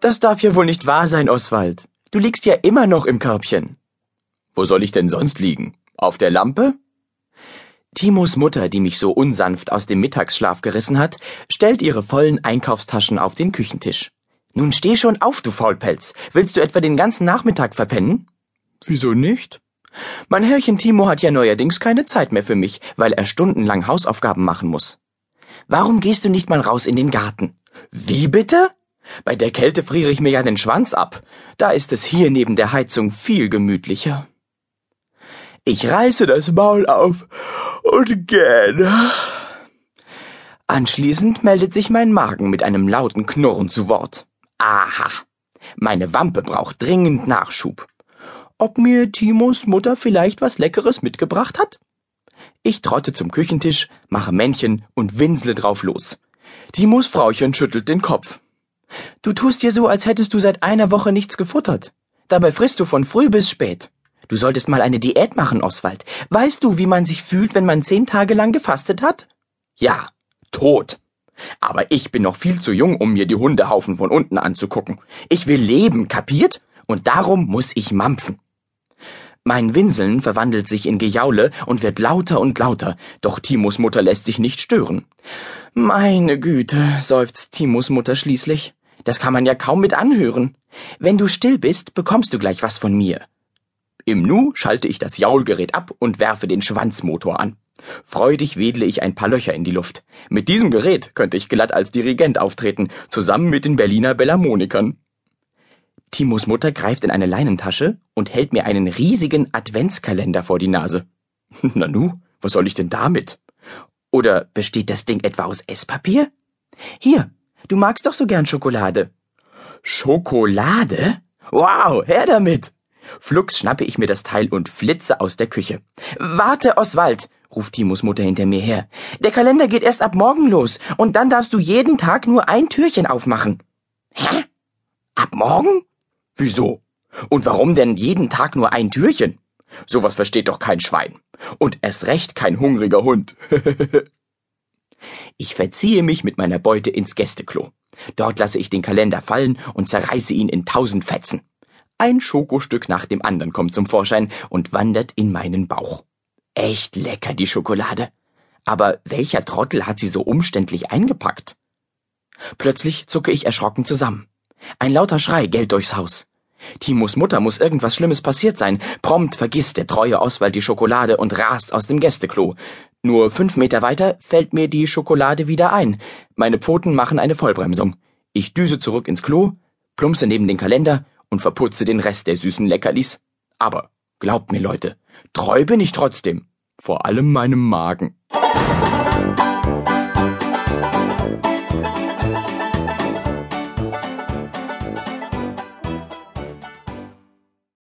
Das darf ja wohl nicht wahr sein, Oswald. Du liegst ja immer noch im Körbchen. Wo soll ich denn sonst liegen? Auf der Lampe? Timos Mutter, die mich so unsanft aus dem Mittagsschlaf gerissen hat, stellt ihre vollen Einkaufstaschen auf den Küchentisch. Nun steh schon auf, du Faulpelz. Willst du etwa den ganzen Nachmittag verpennen? Wieso nicht? Mein Herrchen Timo hat ja neuerdings keine Zeit mehr für mich, weil er stundenlang Hausaufgaben machen muss. Warum gehst du nicht mal raus in den Garten? Wie bitte? Bei der Kälte friere ich mir ja den Schwanz ab. Da ist es hier neben der Heizung viel gemütlicher. Ich reiße das Maul auf und gähne. Anschließend meldet sich mein Magen mit einem lauten Knurren zu Wort. Aha, meine Wampe braucht dringend Nachschub. Ob mir Timos Mutter vielleicht was Leckeres mitgebracht hat? Ich trotte zum Küchentisch, mache Männchen und winsle drauf los. Timos Frauchen schüttelt den Kopf. Du tust dir so, als hättest du seit einer Woche nichts gefuttert. Dabei frisst du von früh bis spät. Du solltest mal eine Diät machen, Oswald. Weißt du, wie man sich fühlt, wenn man zehn Tage lang gefastet hat? Ja, tot. Aber ich bin noch viel zu jung, um mir die Hundehaufen von unten anzugucken. Ich will leben, kapiert? Und darum muss ich mampfen. Mein Winseln verwandelt sich in Gejaule und wird lauter und lauter, doch Timos Mutter lässt sich nicht stören. Meine Güte, seufzt Timos Mutter schließlich. Das kann man ja kaum mit anhören. Wenn du still bist, bekommst du gleich was von mir. Im Nu schalte ich das Jaulgerät ab und werfe den Schwanzmotor an. Freudig wedle ich ein paar Löcher in die Luft. Mit diesem Gerät könnte ich glatt als Dirigent auftreten, zusammen mit den Berliner Bellarmonikern. Timos Mutter greift in eine Leinentasche und hält mir einen riesigen Adventskalender vor die Nase. Nanu, was soll ich denn damit? Oder besteht das Ding etwa aus Esspapier? Hier, du magst doch so gern Schokolade. Schokolade? Wow, her damit! Flugs schnappe ich mir das Teil und flitze aus der Küche. Warte, Oswald, ruft Timos Mutter hinter mir her. Der Kalender geht erst ab morgen los, und dann darfst du jeden Tag nur ein Türchen aufmachen. Hä? Ab morgen? Wieso? Und warum denn jeden Tag nur ein Türchen? Sowas versteht doch kein Schwein. Und erst recht kein hungriger Hund. ich verziehe mich mit meiner Beute ins Gästeklo. Dort lasse ich den Kalender fallen und zerreiße ihn in tausend Fetzen. Ein Schokostück nach dem anderen kommt zum Vorschein und wandert in meinen Bauch. Echt lecker, die Schokolade. Aber welcher Trottel hat sie so umständlich eingepackt? Plötzlich zucke ich erschrocken zusammen. Ein lauter Schrei gellt durchs Haus. Timos Mutter muss irgendwas Schlimmes passiert sein. Prompt vergisst der treue Oswald die Schokolade und rast aus dem Gästeklo. Nur fünf Meter weiter fällt mir die Schokolade wieder ein. Meine Pfoten machen eine Vollbremsung. Ich düse zurück ins Klo, plumpse neben den Kalender und verputze den Rest der süßen Leckerlis. Aber glaubt mir, Leute, treu bin ich trotzdem. Vor allem meinem Magen.